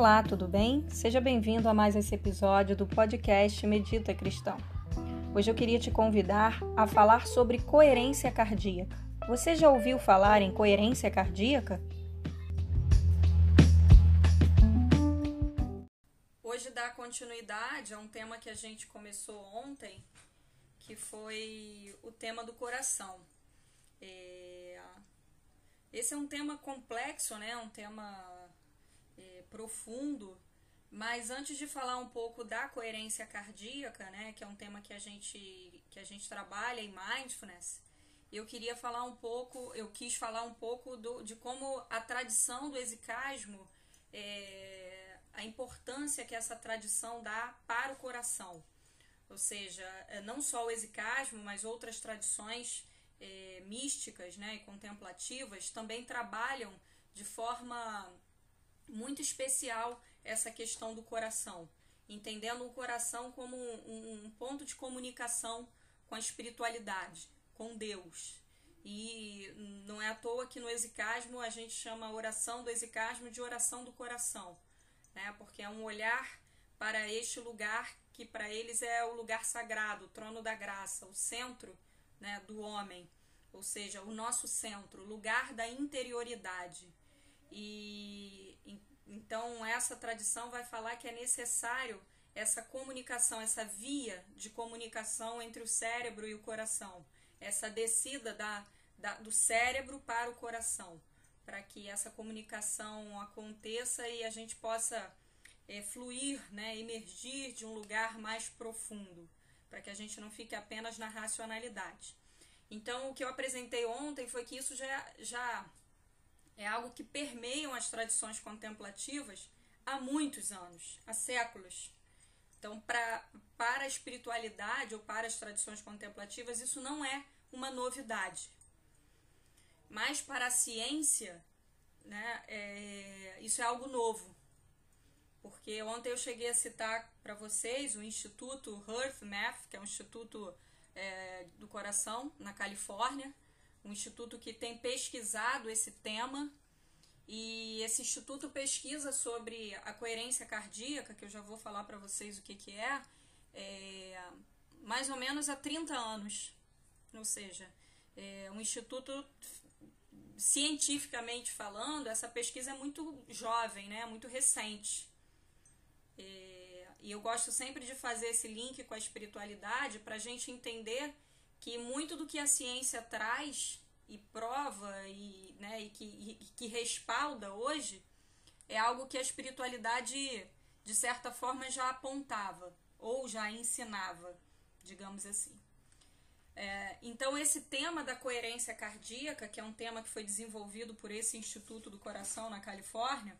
Olá, tudo bem? Seja bem-vindo a mais esse episódio do podcast Medita Cristão. Hoje eu queria te convidar a falar sobre coerência cardíaca. Você já ouviu falar em coerência cardíaca? Hoje dá continuidade a um tema que a gente começou ontem, que foi o tema do coração. É... Esse é um tema complexo, né? Um tema profundo, mas antes de falar um pouco da coerência cardíaca, né, que é um tema que a gente que a gente trabalha em mindfulness, eu queria falar um pouco, eu quis falar um pouco do, de como a tradição do exicasmo, é, a importância que essa tradição dá para o coração. Ou seja, é, não só o exicasmo, mas outras tradições é, místicas né, e contemplativas também trabalham de forma muito especial essa questão do coração, entendendo o coração como um, um ponto de comunicação com a espiritualidade, com Deus. E não é à toa que no exicasmo a gente chama a oração do exicasmo de oração do coração, né? porque é um olhar para este lugar que para eles é o lugar sagrado, o trono da graça, o centro né, do homem, ou seja, o nosso centro, o lugar da interioridade. E então essa tradição vai falar que é necessário essa comunicação, essa via de comunicação entre o cérebro e o coração, essa descida da, da do cérebro para o coração, para que essa comunicação aconteça e a gente possa é, fluir, né, emergir de um lugar mais profundo, para que a gente não fique apenas na racionalidade. Então, o que eu apresentei ontem foi que isso já, já é algo que permeiam as tradições contemplativas há muitos anos, há séculos. Então, pra, para a espiritualidade ou para as tradições contemplativas, isso não é uma novidade. Mas para a ciência, né, é, isso é algo novo. Porque ontem eu cheguei a citar para vocês o Instituto Earth Math, que é um instituto é, do coração na Califórnia, um instituto que tem pesquisado esse tema e esse instituto pesquisa sobre a coerência cardíaca, que eu já vou falar para vocês o que, que é, é, mais ou menos há 30 anos. Ou seja, é um instituto cientificamente falando, essa pesquisa é muito jovem, né? muito recente. É, e eu gosto sempre de fazer esse link com a espiritualidade para a gente entender que muito do que a ciência traz e prova e, né, e, que, e que respalda hoje é algo que a espiritualidade, de certa forma, já apontava ou já ensinava, digamos assim. É, então, esse tema da coerência cardíaca, que é um tema que foi desenvolvido por esse Instituto do Coração na Califórnia,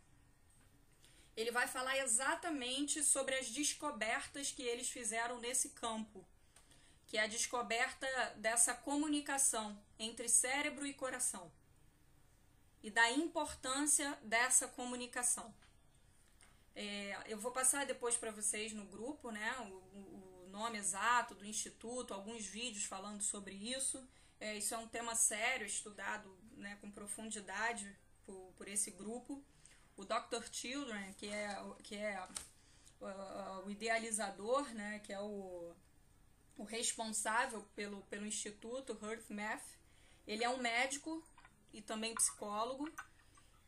ele vai falar exatamente sobre as descobertas que eles fizeram nesse campo que é a descoberta dessa comunicação entre cérebro e coração e da importância dessa comunicação. É, eu vou passar depois para vocês no grupo, né, o, o, nome exato do instituto, alguns vídeos falando sobre isso. É, isso é um tema sério, estudado né, com profundidade por, por esse grupo. O Dr. Children, que é, que é o, o idealizador, né, que é o o responsável pelo, pelo Instituto HearthMath, ele é um médico e também psicólogo,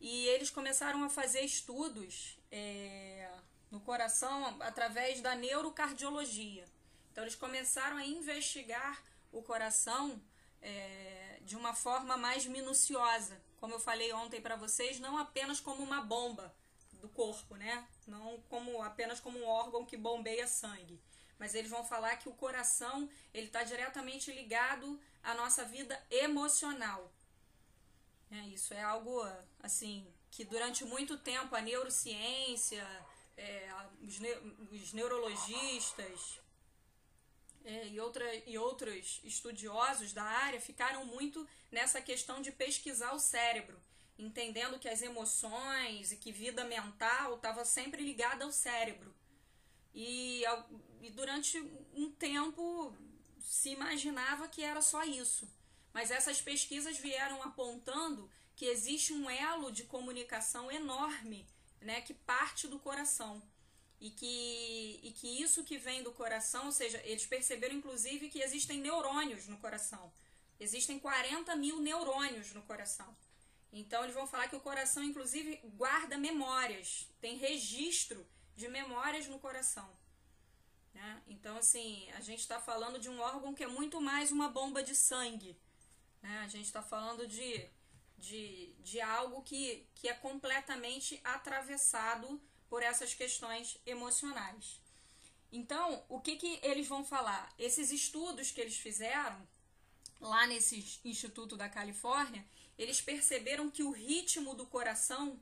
e eles começaram a fazer estudos é, no coração através da neurocardiologia. Então, eles começaram a investigar o coração é, de uma forma mais minuciosa. Como eu falei ontem para vocês, não apenas como uma bomba do corpo, né? Não como apenas como um órgão que bombeia sangue mas eles vão falar que o coração ele está diretamente ligado à nossa vida emocional. É, isso é algo assim que durante muito tempo a neurociência, é, os, ne os, neurologistas é, e, outra, e outros estudiosos da área ficaram muito nessa questão de pesquisar o cérebro, entendendo que as emoções e que vida mental estava sempre ligada ao cérebro. E, e durante um tempo se imaginava que era só isso. Mas essas pesquisas vieram apontando que existe um elo de comunicação enorme né, que parte do coração. E que, e que isso que vem do coração, ou seja, eles perceberam inclusive que existem neurônios no coração. Existem 40 mil neurônios no coração. Então eles vão falar que o coração, inclusive, guarda memórias, tem registro de memórias no coração. Né? Então, assim, a gente está falando de um órgão que é muito mais uma bomba de sangue. Né? A gente está falando de, de, de algo que, que é completamente atravessado por essas questões emocionais. Então, o que, que eles vão falar? Esses estudos que eles fizeram lá nesse Instituto da Califórnia, eles perceberam que o ritmo do coração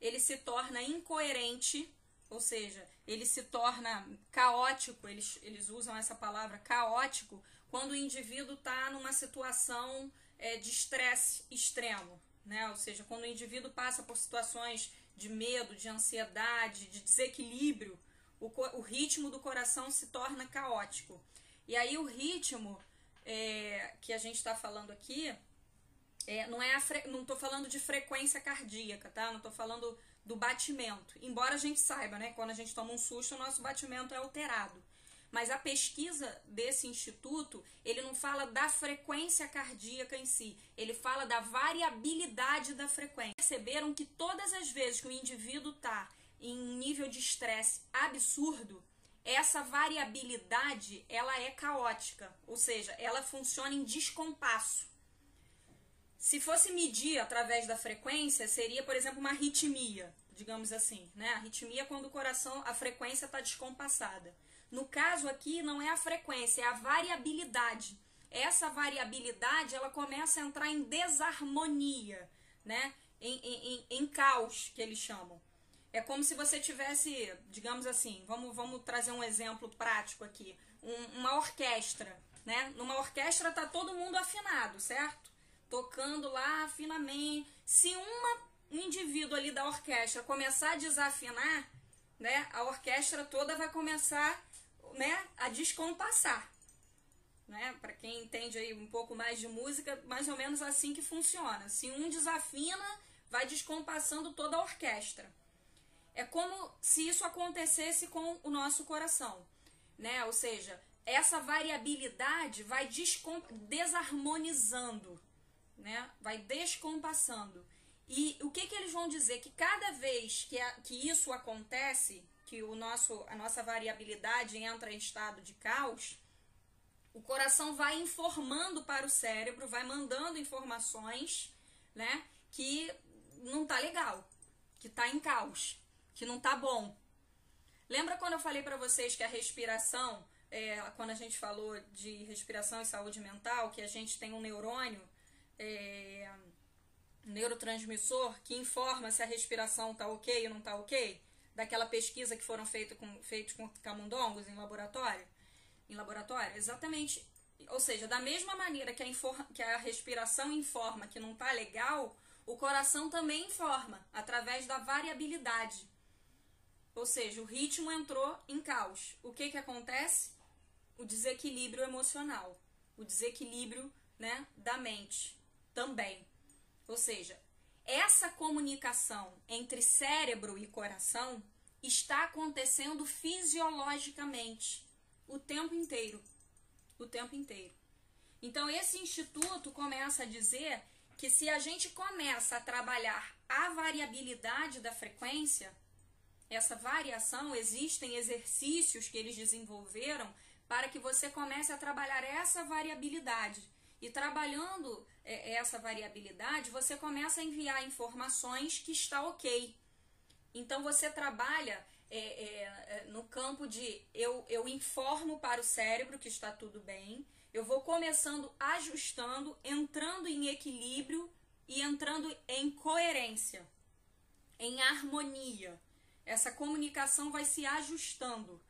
ele se torna incoerente ou seja, ele se torna caótico, eles, eles usam essa palavra caótico, quando o indivíduo está numa situação é, de estresse extremo, né? Ou seja, quando o indivíduo passa por situações de medo, de ansiedade, de desequilíbrio, o, o ritmo do coração se torna caótico. E aí o ritmo é, que a gente está falando aqui é, não é fre... não estou falando de frequência cardíaca, tá? Não estou falando do batimento. Embora a gente saiba, né, quando a gente toma um susto, o nosso batimento é alterado. Mas a pesquisa desse instituto, ele não fala da frequência cardíaca em si, ele fala da variabilidade da frequência. Perceberam que todas as vezes que o indivíduo está em um nível de estresse absurdo, essa variabilidade ela é caótica, ou seja, ela funciona em descompasso. Se fosse medir através da frequência, seria, por exemplo, uma arritmia, digamos assim, né? A arritmia é quando o coração, a frequência está descompassada. No caso aqui, não é a frequência, é a variabilidade. Essa variabilidade, ela começa a entrar em desarmonia, né? Em, em, em, caos, que eles chamam. É como se você tivesse, digamos assim, vamos, vamos trazer um exemplo prático aqui, um, uma orquestra, né? Numa orquestra tá todo mundo afinado, certo? Tocando lá finamente. Se uma, um indivíduo ali da orquestra começar a desafinar, né, a orquestra toda vai começar né, a descompassar. Né? Para quem entende aí um pouco mais de música, mais ou menos assim que funciona. Se um desafina, vai descompassando toda a orquestra. É como se isso acontecesse com o nosso coração, né? Ou seja, essa variabilidade vai desarmonizando né? Vai descompassando. E o que, que eles vão dizer? Que cada vez que, a, que isso acontece, que o nosso, a nossa variabilidade entra em estado de caos, o coração vai informando para o cérebro, vai mandando informações, né? Que não tá legal, que tá em caos, que não tá bom. Lembra quando eu falei para vocês que a respiração, é, quando a gente falou de respiração e saúde mental, que a gente tem um neurônio é, neurotransmissor que informa se a respiração está ok ou não está ok, daquela pesquisa que foram feitas com, feitos com camundongos em laboratório, em laboratório, exatamente, ou seja, da mesma maneira que a, que a respiração informa que não está legal, o coração também informa através da variabilidade. Ou seja, o ritmo entrou em caos. O que que acontece? O desequilíbrio emocional, o desequilíbrio né, da mente também. Ou seja, essa comunicação entre cérebro e coração está acontecendo fisiologicamente o tempo inteiro. O tempo inteiro. Então, esse instituto começa a dizer que se a gente começa a trabalhar a variabilidade da frequência, essa variação, existem exercícios que eles desenvolveram para que você comece a trabalhar essa variabilidade. E trabalhando essa variabilidade, você começa a enviar informações que está ok. Então você trabalha é, é, é, no campo de eu, eu informo para o cérebro que está tudo bem, eu vou começando ajustando, entrando em equilíbrio e entrando em coerência, em harmonia. Essa comunicação vai se ajustando.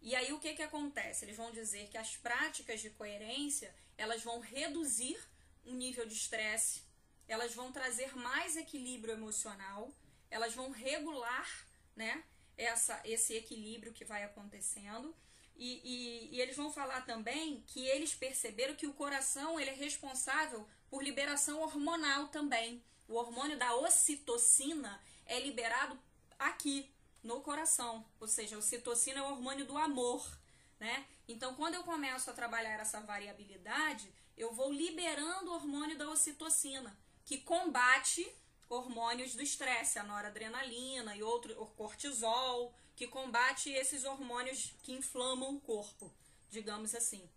E aí o que, que acontece? Eles vão dizer que as práticas de coerência elas vão reduzir um nível de estresse, elas vão trazer mais equilíbrio emocional, elas vão regular, né, essa, esse equilíbrio que vai acontecendo. E, e, e, eles vão falar também que eles perceberam que o coração ele é responsável por liberação hormonal também. O hormônio da ocitocina é liberado aqui no coração, ou seja, a ocitocina é o hormônio do amor, né? Então, quando eu começo a trabalhar essa variabilidade, eu vou liberando o hormônio da ocitocina, que combate hormônios do estresse, a noradrenalina e outro, o cortisol, que combate esses hormônios que inflamam o corpo, digamos assim.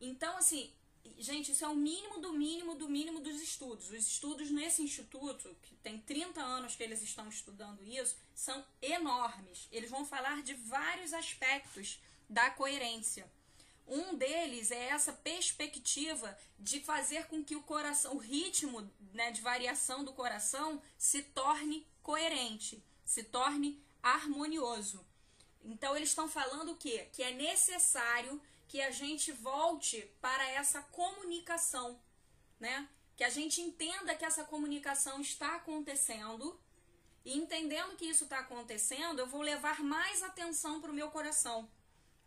Então, assim, gente, isso é o mínimo do mínimo do mínimo dos estudos. Os estudos nesse instituto, que tem 30 anos que eles estão estudando isso, são enormes. Eles vão falar de vários aspectos da coerência. Um deles é essa perspectiva de fazer com que o coração, o ritmo né, de variação do coração se torne coerente, se torne harmonioso. Então eles estão falando o quê? Que é necessário que a gente volte para essa comunicação, né? Que a gente entenda que essa comunicação está acontecendo e entendendo que isso está acontecendo, eu vou levar mais atenção para o meu coração.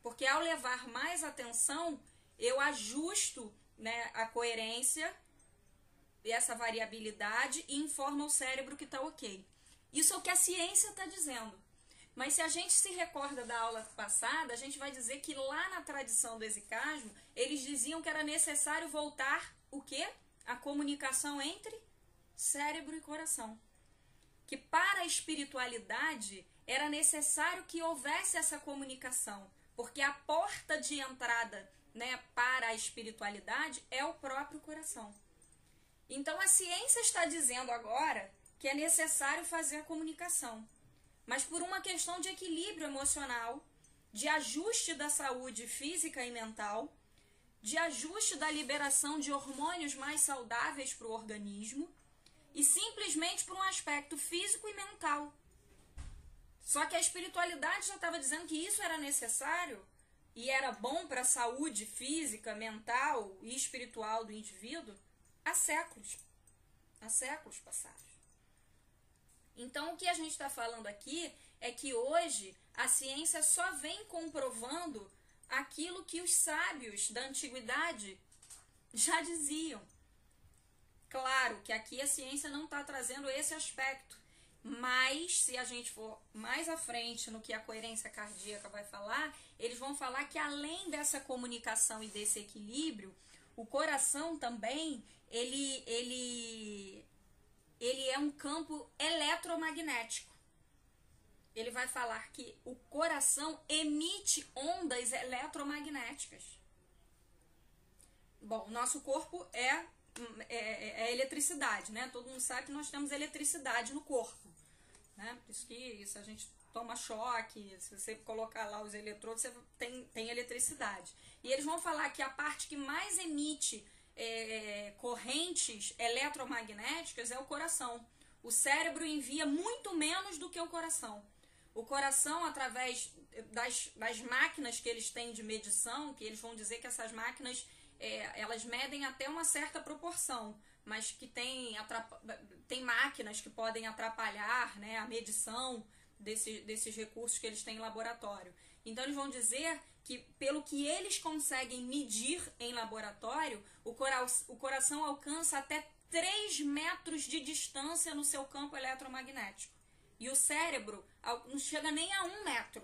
Porque ao levar mais atenção, eu ajusto né, a coerência e essa variabilidade e informa o cérebro que está ok. Isso é o que a ciência está dizendo. Mas se a gente se recorda da aula passada, a gente vai dizer que lá na tradição do exicasmo, eles diziam que era necessário voltar o quê? A comunicação entre cérebro e coração. Que para a espiritualidade era necessário que houvesse essa comunicação, porque a porta de entrada, né, para a espiritualidade é o próprio coração. Então a ciência está dizendo agora que é necessário fazer a comunicação mas por uma questão de equilíbrio emocional, de ajuste da saúde física e mental, de ajuste da liberação de hormônios mais saudáveis para o organismo e simplesmente por um aspecto físico e mental. Só que a espiritualidade já estava dizendo que isso era necessário e era bom para a saúde física, mental e espiritual do indivíduo há séculos. Há séculos passados. Então, o que a gente está falando aqui é que hoje a ciência só vem comprovando aquilo que os sábios da antiguidade já diziam. Claro que aqui a ciência não está trazendo esse aspecto, mas se a gente for mais à frente no que a coerência cardíaca vai falar, eles vão falar que além dessa comunicação e desse equilíbrio, o coração também ele, ele ele é um campo eletromagnético. Ele vai falar que o coração emite ondas eletromagnéticas. Bom, nosso corpo é, é, é, eletricidade, né? Todo mundo sabe que nós temos eletricidade no corpo, né? Por isso que se a gente toma choque, se você colocar lá os eletrodos, você tem, tem eletricidade. E eles vão falar que a parte que mais emite é, correntes eletromagnéticas é o coração. O cérebro envia muito menos do que o coração. O coração, através das, das máquinas que eles têm de medição, que eles vão dizer que essas máquinas é, elas medem até uma certa proporção, mas que tem, tem máquinas que podem atrapalhar né, a medição desse, desses recursos que eles têm em laboratório. Então eles vão dizer que pelo que eles conseguem medir em laboratório, o, cora o coração alcança até 3 metros de distância no seu campo eletromagnético. E o cérebro não chega nem a um metro.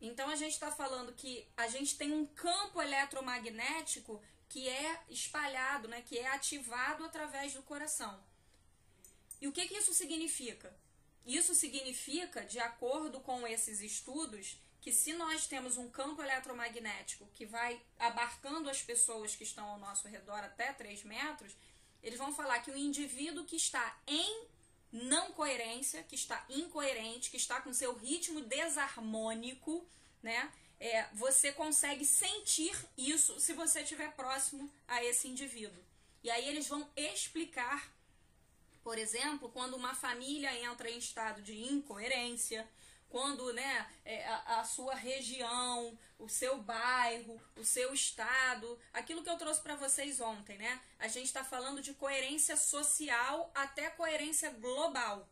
Então a gente está falando que a gente tem um campo eletromagnético que é espalhado, né, que é ativado através do coração. E o que, que isso significa? Isso significa, de acordo com esses estudos, que se nós temos um campo eletromagnético que vai abarcando as pessoas que estão ao nosso redor até 3 metros, eles vão falar que o indivíduo que está em não coerência, que está incoerente, que está com seu ritmo desarmônico, né? É, você consegue sentir isso se você estiver próximo a esse indivíduo. E aí eles vão explicar, por exemplo, quando uma família entra em estado de incoerência, quando né, é, a, a, sua região, o seu bairro, o seu estado, aquilo que eu trouxe para vocês ontem, né? A gente está falando de coerência social até coerência global.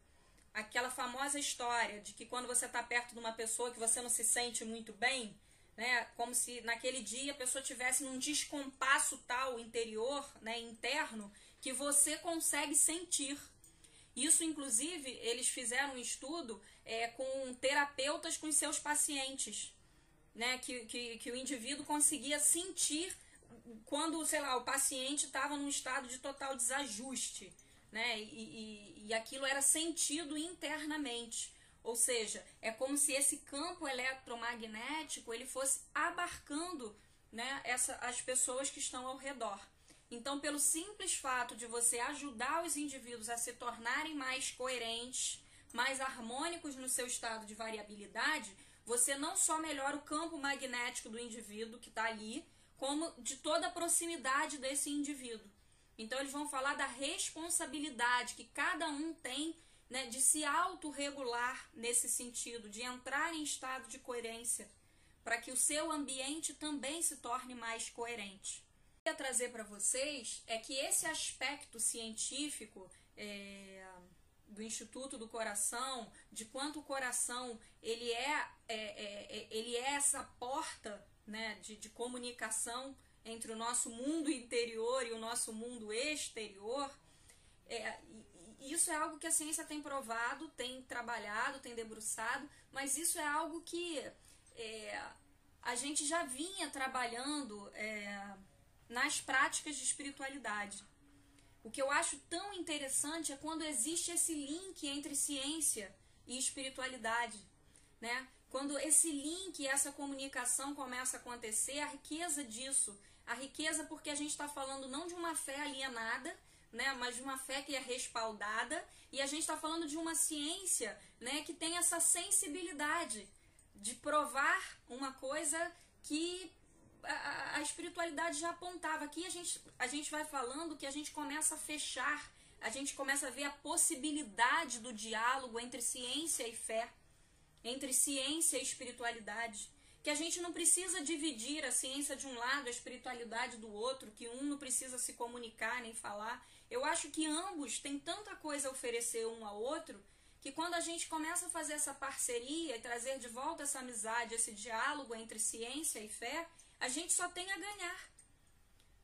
Aquela famosa história de que quando você está perto de uma pessoa que você não se sente muito bem, né? Como se naquele dia a pessoa tivesse num descompasso tal interior, né, interno, que você consegue sentir Isso, inclusive, eles fizeram um estudo é, com terapeutas com seus pacientes, né? Que, que, que o indivíduo conseguia sentir quando, sei lá, o paciente estava num estado de total desajuste, né? E, e, e aquilo era sentido internamente. Ou seja, é como se esse campo eletromagnético ele fosse abarcando né, essa, as pessoas que estão ao redor. Então, pelo simples fato de você ajudar os indivíduos a se tornarem mais coerentes, mais harmônicos no seu estado de variabilidade, você não só melhora o campo magnético do indivíduo que está ali, como de toda a proximidade desse indivíduo. Então, eles vão falar da responsabilidade que cada um tem né, de se autorregular nesse sentido, de entrar em estado de coerência, para que o seu ambiente também se torne mais coerente. O que eu ia trazer para vocês é que esse aspecto científico é, do Instituto do Coração, de quanto o coração ele é, é, é, é ele é essa porta né, de, de comunicação entre o nosso mundo interior e o nosso mundo exterior, é, isso é algo que a ciência tem provado, tem trabalhado, tem debruçado, mas isso é algo que é, a gente já vinha trabalhando é, nas práticas de espiritualidade. O que eu acho tão interessante é quando existe esse link entre ciência e espiritualidade, né? Quando esse link, essa comunicação começa a acontecer, a riqueza disso, a riqueza porque a gente está falando não de uma fé alienada, né, mas de uma fé que é respaldada, e a gente está falando de uma ciência né, que tem essa sensibilidade de provar uma coisa que a, a espiritualidade já apontava. Aqui a gente, a gente vai falando que a gente começa a fechar, a gente começa a ver a possibilidade do diálogo entre ciência e fé, entre ciência e espiritualidade que a gente não precisa dividir a ciência de um lado, a espiritualidade do outro, que um não precisa se comunicar nem falar. Eu acho que ambos têm tanta coisa a oferecer um ao outro que quando a gente começa a fazer essa parceria e trazer de volta essa amizade, esse diálogo entre ciência e fé, a gente só tem a ganhar.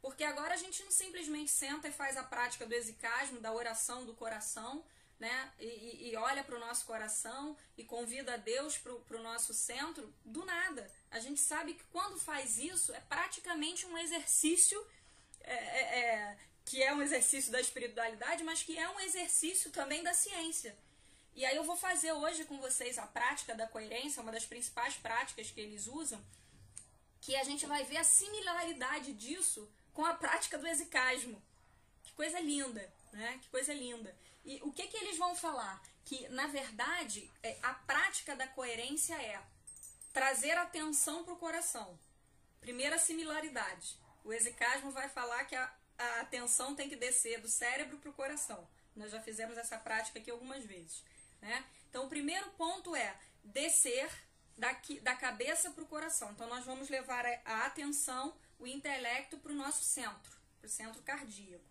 Porque agora a gente não simplesmente senta e faz a prática do exicasmo, da oração do coração, né? E, e olha para o nosso coração e convida a Deus para o nosso centro, do nada. A gente sabe que quando faz isso é praticamente um exercício é, é, é, que é um exercício da espiritualidade, mas que é um exercício também da ciência. E aí eu vou fazer hoje com vocês a prática da coerência, uma das principais práticas que eles usam, que a gente vai ver a similaridade disso com a prática do exicasmo. Que coisa linda, né? Que coisa linda. E o que, que eles vão falar? Que, na verdade, é, a prática da coerência é trazer atenção para o coração. Primeira similaridade. O exicasmo vai falar que a, a atenção tem que descer do cérebro para o coração. Nós já fizemos essa prática aqui algumas vezes. Né? Então, o primeiro ponto é descer daqui, da cabeça para o coração. Então, nós vamos levar a, atenção, o intelecto para o nosso centro, para o centro cardíaco.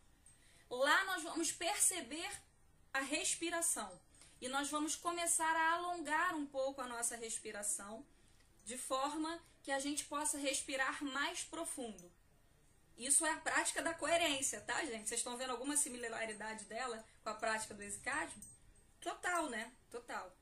Lá nós vamos perceber a respiração. E nós vamos começar a alongar um pouco a nossa respiração, de forma que a gente possa respirar mais profundo. Isso é a prática da coerência, tá, gente? Vocês estão vendo alguma similaridade dela com a prática do exicasmo? Total, né? Total.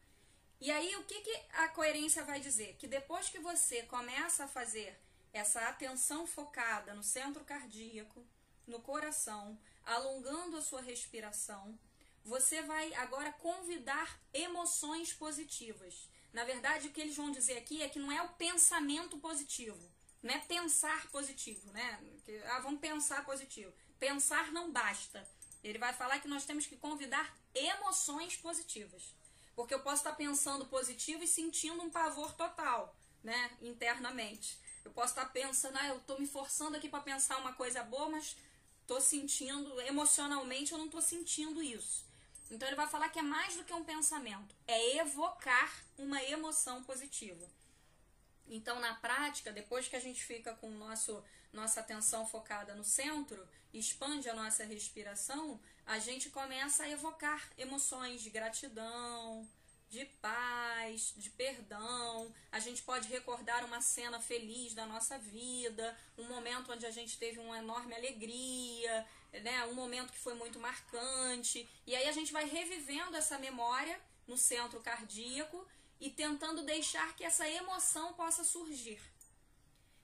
E aí, o que, que a coerência vai dizer? Que depois que você começa a fazer essa atenção focada no centro cardíaco, no coração, alongando a sua respiração, você vai agora convidar emoções positivas. Na verdade, o que eles vão dizer aqui é que não é o pensamento positivo, não é pensar positivo, né? Que, ah, vamos pensar positivo. Pensar não basta. Ele vai falar que nós temos que convidar emoções positivas. Porque eu posso estar pensando positivo e sentindo um pavor total, né, internamente. Eu posso estar pensando, ah, eu estou me forçando aqui para pensar uma coisa boa, mas estou sentindo, emocionalmente eu não estou sentindo isso. Então ele vai falar que é mais do que um pensamento, é evocar uma emoção positiva. Então, na prática, depois que a gente fica com nosso, nossa atenção focada no centro, expande a nossa respiração, a gente começa a evocar emoções de gratidão, de paz, de perdão. A gente pode recordar uma cena feliz da nossa vida, um momento onde a gente teve uma enorme alegria, né, um momento que foi muito marcante. E aí a gente vai revivendo essa memória no centro cardíaco e tentando deixar que essa emoção possa surgir.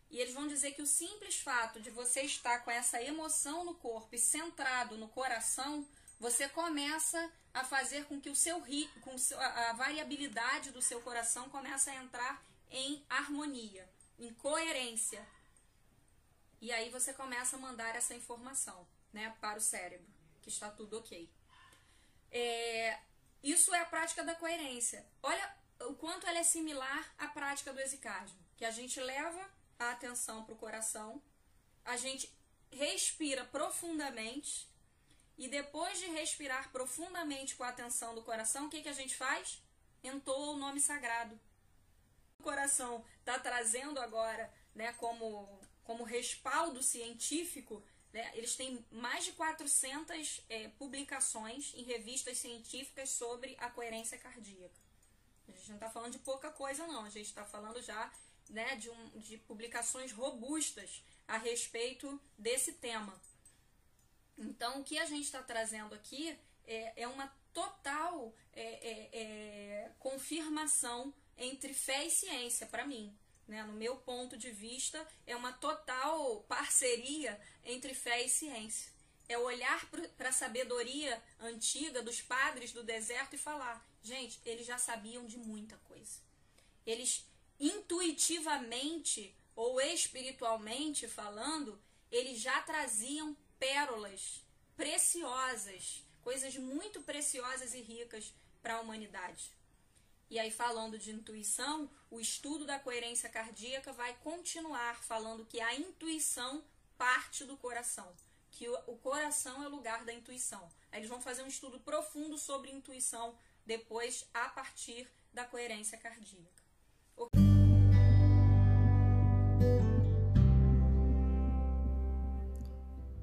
E eles vão dizer que o simples fato de você estar com essa emoção no corpo e centrado no coração, você começa a fazer com que o seu com a variabilidade do seu coração comece a entrar em harmonia, em coerência. E aí você começa a mandar essa informação, né, para o cérebro, que está tudo ok. É, isso é a prática da coerência. Olha o quanto ela é similar à prática do exicasmo, que a gente leva a atenção para o coração, a gente respira profundamente e depois de respirar profundamente com a atenção do coração, o que, que a gente faz? Entoa o nome sagrado. O coração está trazendo agora, né, como, como respaldo científico, né, eles têm mais de 400 é, publicações em revistas científicas sobre a coerência cardíaca. A gente não está falando de pouca coisa, não. A gente está falando já né, de, um, de publicações robustas a respeito desse tema. Então, o que a gente está trazendo aqui é, é uma total é, é, é, confirmação entre fé e ciência, para mim. Né? No meu ponto de vista, é uma total parceria entre fé e ciência. É olhar para a sabedoria antiga dos padres do deserto e falar: gente, eles já sabiam de muita coisa. Eles intuitivamente ou espiritualmente falando, eles já traziam pérolas preciosas, coisas muito preciosas e ricas para a humanidade. E aí, falando de intuição, o estudo da coerência cardíaca vai continuar falando que a intuição parte do coração, que o coração é o lugar da intuição. Aí eles vão fazer um estudo profundo sobre intuição depois, a partir da coerência cardíaca.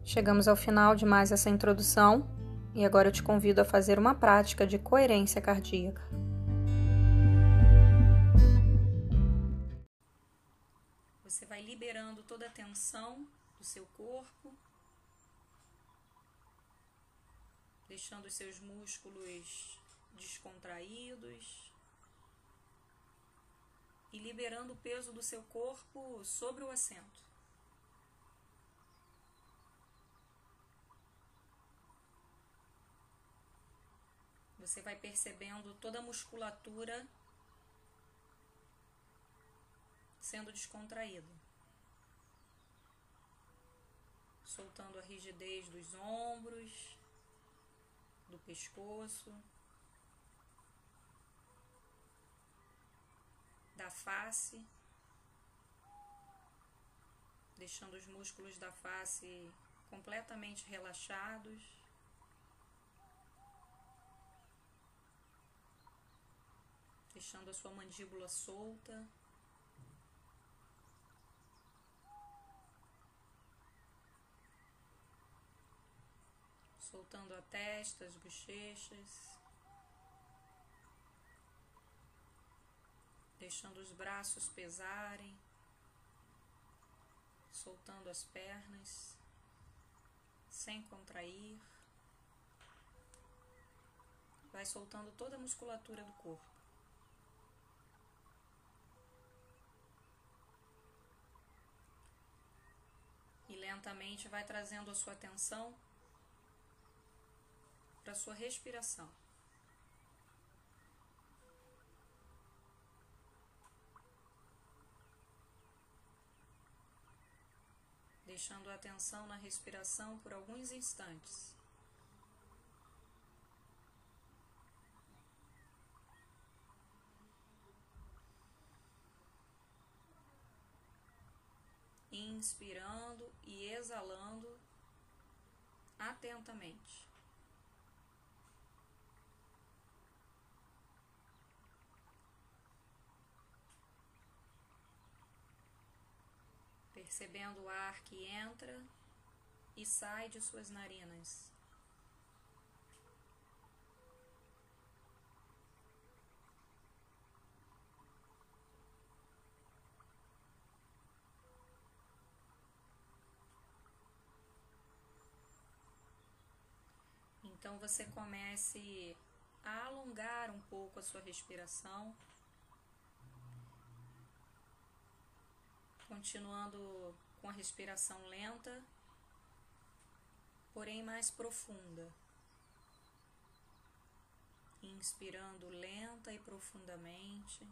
Chegamos ao final de mais essa introdução e agora eu te convido a fazer uma prática de coerência cardíaca. Você vai liberando toda a tensão do seu corpo, deixando os seus músculos descontraídos e liberando o peso do seu corpo sobre o assento. Você vai percebendo toda a musculatura sendo descontraída. Soltando a rigidez dos ombros, do pescoço, da face, deixando os músculos da face completamente relaxados. deixando a sua mandíbula solta. Soltando a testa, as bochechas. Deixando os braços pesarem. Soltando as pernas, sem contrair. Vai soltando toda a musculatura do corpo. lentamente vai trazendo a sua atenção para a sua respiração. Deixando a atenção na respiração por alguns instantes. inspirando e exalando atentamente. Percebendo o ar que entra e sai de suas narinas. Então você comece a alongar um pouco a sua respiração. Continuando com a respiração lenta, porém mais profunda. Inspirando lenta e profundamente.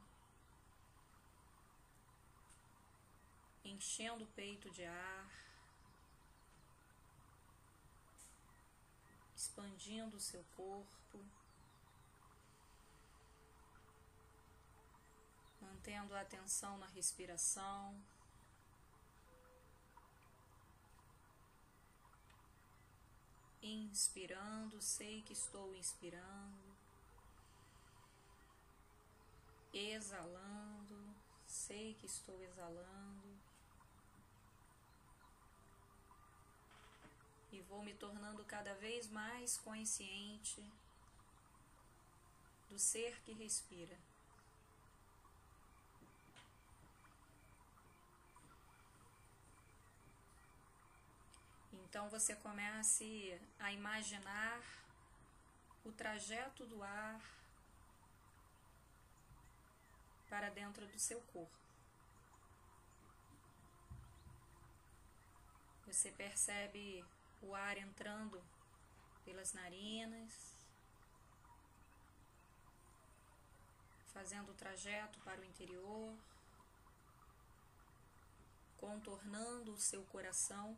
Enchendo o peito de ar. Expandindo o seu corpo. Mantendo a atenção na respiração. Inspirando, sei que estou inspirando. Exalando, sei que estou exalando. E vou me tornando cada vez mais consciente do ser que respira. Então você comece a imaginar o trajeto do ar para dentro do seu corpo. Você percebe o ar entrando pelas narinas, fazendo o trajeto para o interior, contornando o seu coração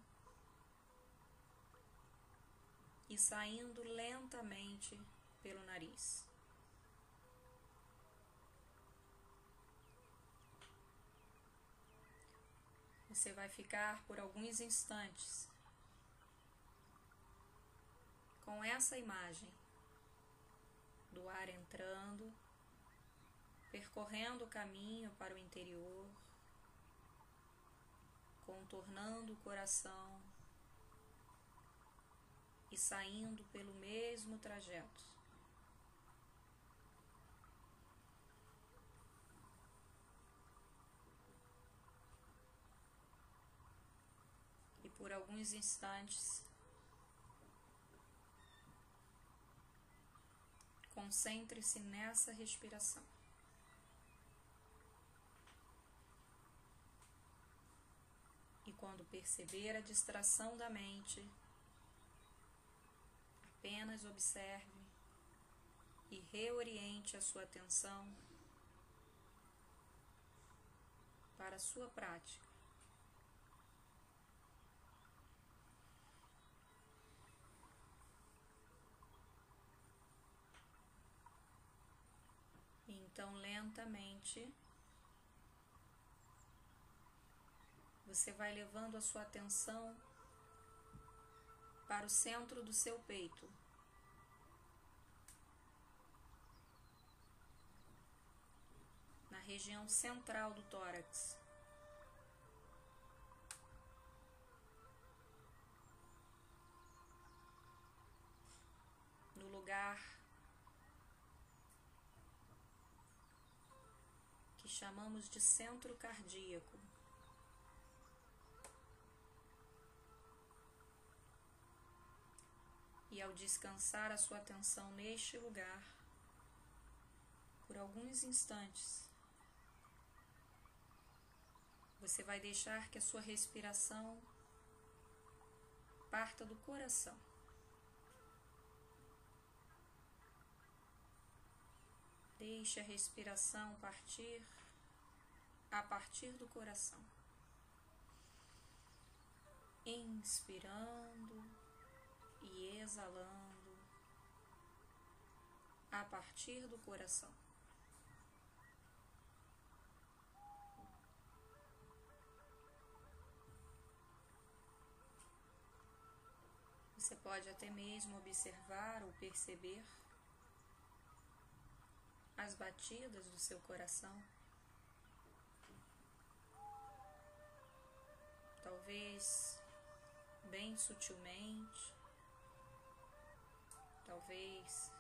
e saindo lentamente pelo nariz. Você vai ficar por alguns instantes com essa imagem do ar entrando, percorrendo o caminho para o interior, contornando o coração e saindo pelo mesmo trajeto. E por alguns instantes, concentre-se nessa respiração. E quando perceber a distração da mente, Apenas observe e reoriente a sua atenção para a sua prática. Então, lentamente, você vai levando a sua atenção para o centro do seu peito. Na região central do tórax. No lugar que chamamos de centro cardíaco. E ao descansar a sua atenção neste lugar, por alguns instantes, você vai deixar que a sua respiração parta do coração. Deixe a respiração partir a partir do coração. Inspirando exalando a partir do coração. Você pode até mesmo observar ou perceber as batidas do seu coração. Talvez bem sutilmente, talvez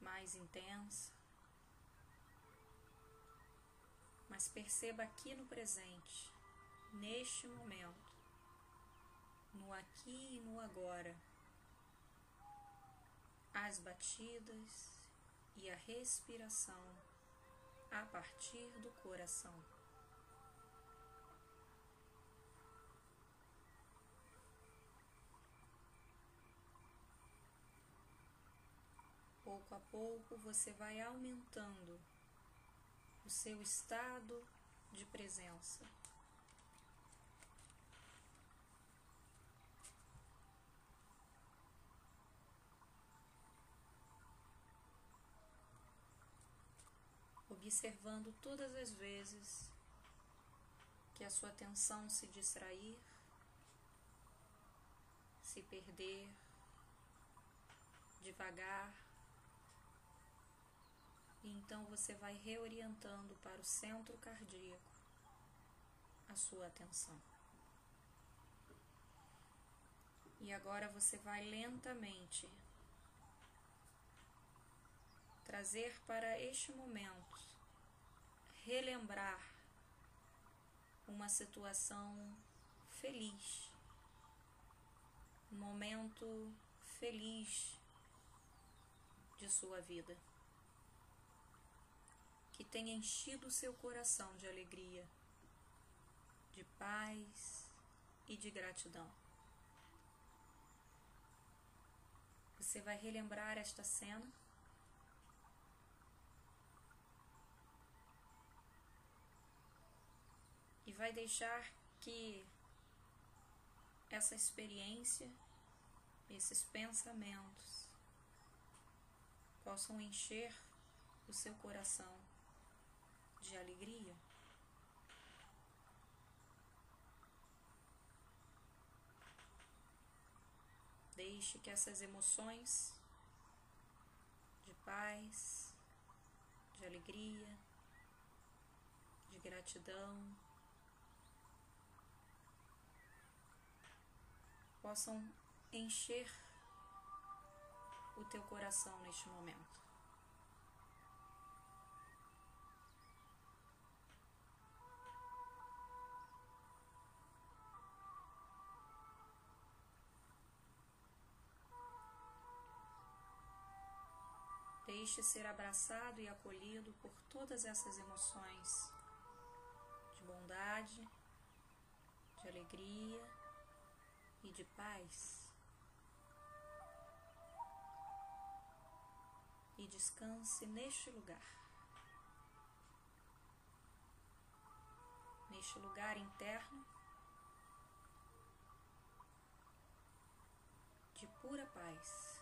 mais intensa. Mas perceba aqui no presente, neste momento, no aqui e no agora, as batidas e a respiração a partir do coração. Pouco a pouco você vai aumentando o seu estado de presença. Observando todas as vezes que a sua atenção se distrair, se perder, devagar, e então você vai reorientando para o centro cardíaco a sua atenção. E agora você vai lentamente trazer para este momento, relembrar uma situação feliz, um momento feliz de sua vida que tenha enchido o seu coração de alegria, de paz e de gratidão. Você vai relembrar esta cena. E vai deixar que essa experiência, esses pensamentos, possam encher o seu coração de alegria. Deixe que essas emoções de paz, de alegria, de gratidão possam encher o teu coração neste momento. Deixe ser abraçado e acolhido por todas essas emoções de bondade, de alegria e de paz. E descanse neste lugar. Neste lugar interno de pura paz.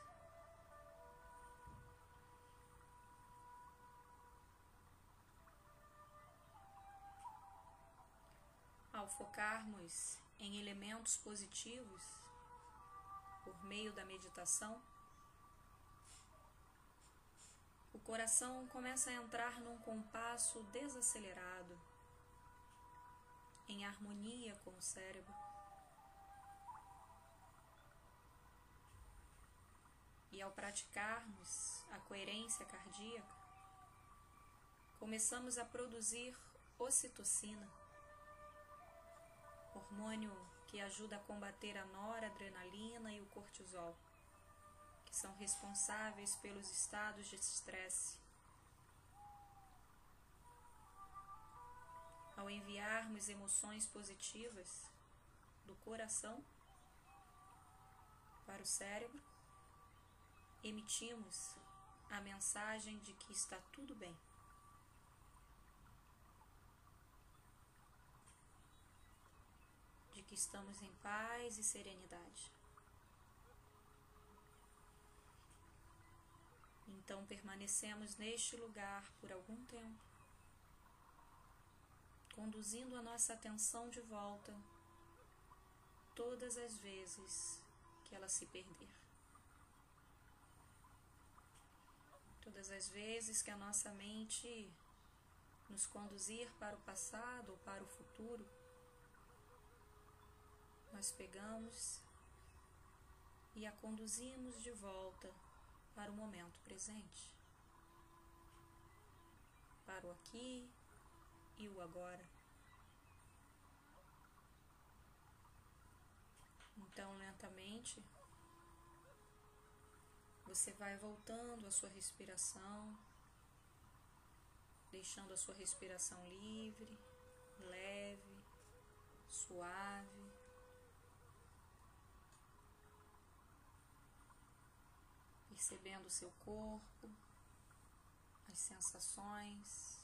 Ao focarmos em elementos positivos por meio da meditação, o coração começa a entrar num compasso desacelerado, em harmonia com o cérebro. E ao praticarmos a coerência cardíaca, começamos a produzir ocitocina hormônio que ajuda a combater a noradrenalina e o cortisol, que são responsáveis pelos estados de estresse. Ao enviarmos emoções positivas do coração para o cérebro, emitimos a mensagem de que está tudo bem. Que estamos em paz e serenidade. Então permanecemos neste lugar por algum tempo, conduzindo a nossa atenção de volta todas as vezes que ela se perder. Todas as vezes que a nossa mente nos conduzir para o passado ou para o futuro, nós pegamos e a conduzimos de volta para o momento presente, para o aqui e o agora. Então, lentamente, você vai voltando a sua respiração, deixando a sua respiração livre, leve, suave. Percebendo o seu corpo, as sensações.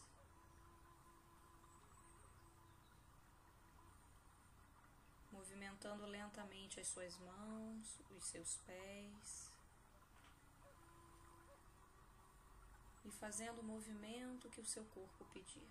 movimentando lentamente as suas mãos, os seus pés e fazendo o movimento que o seu corpo pedir.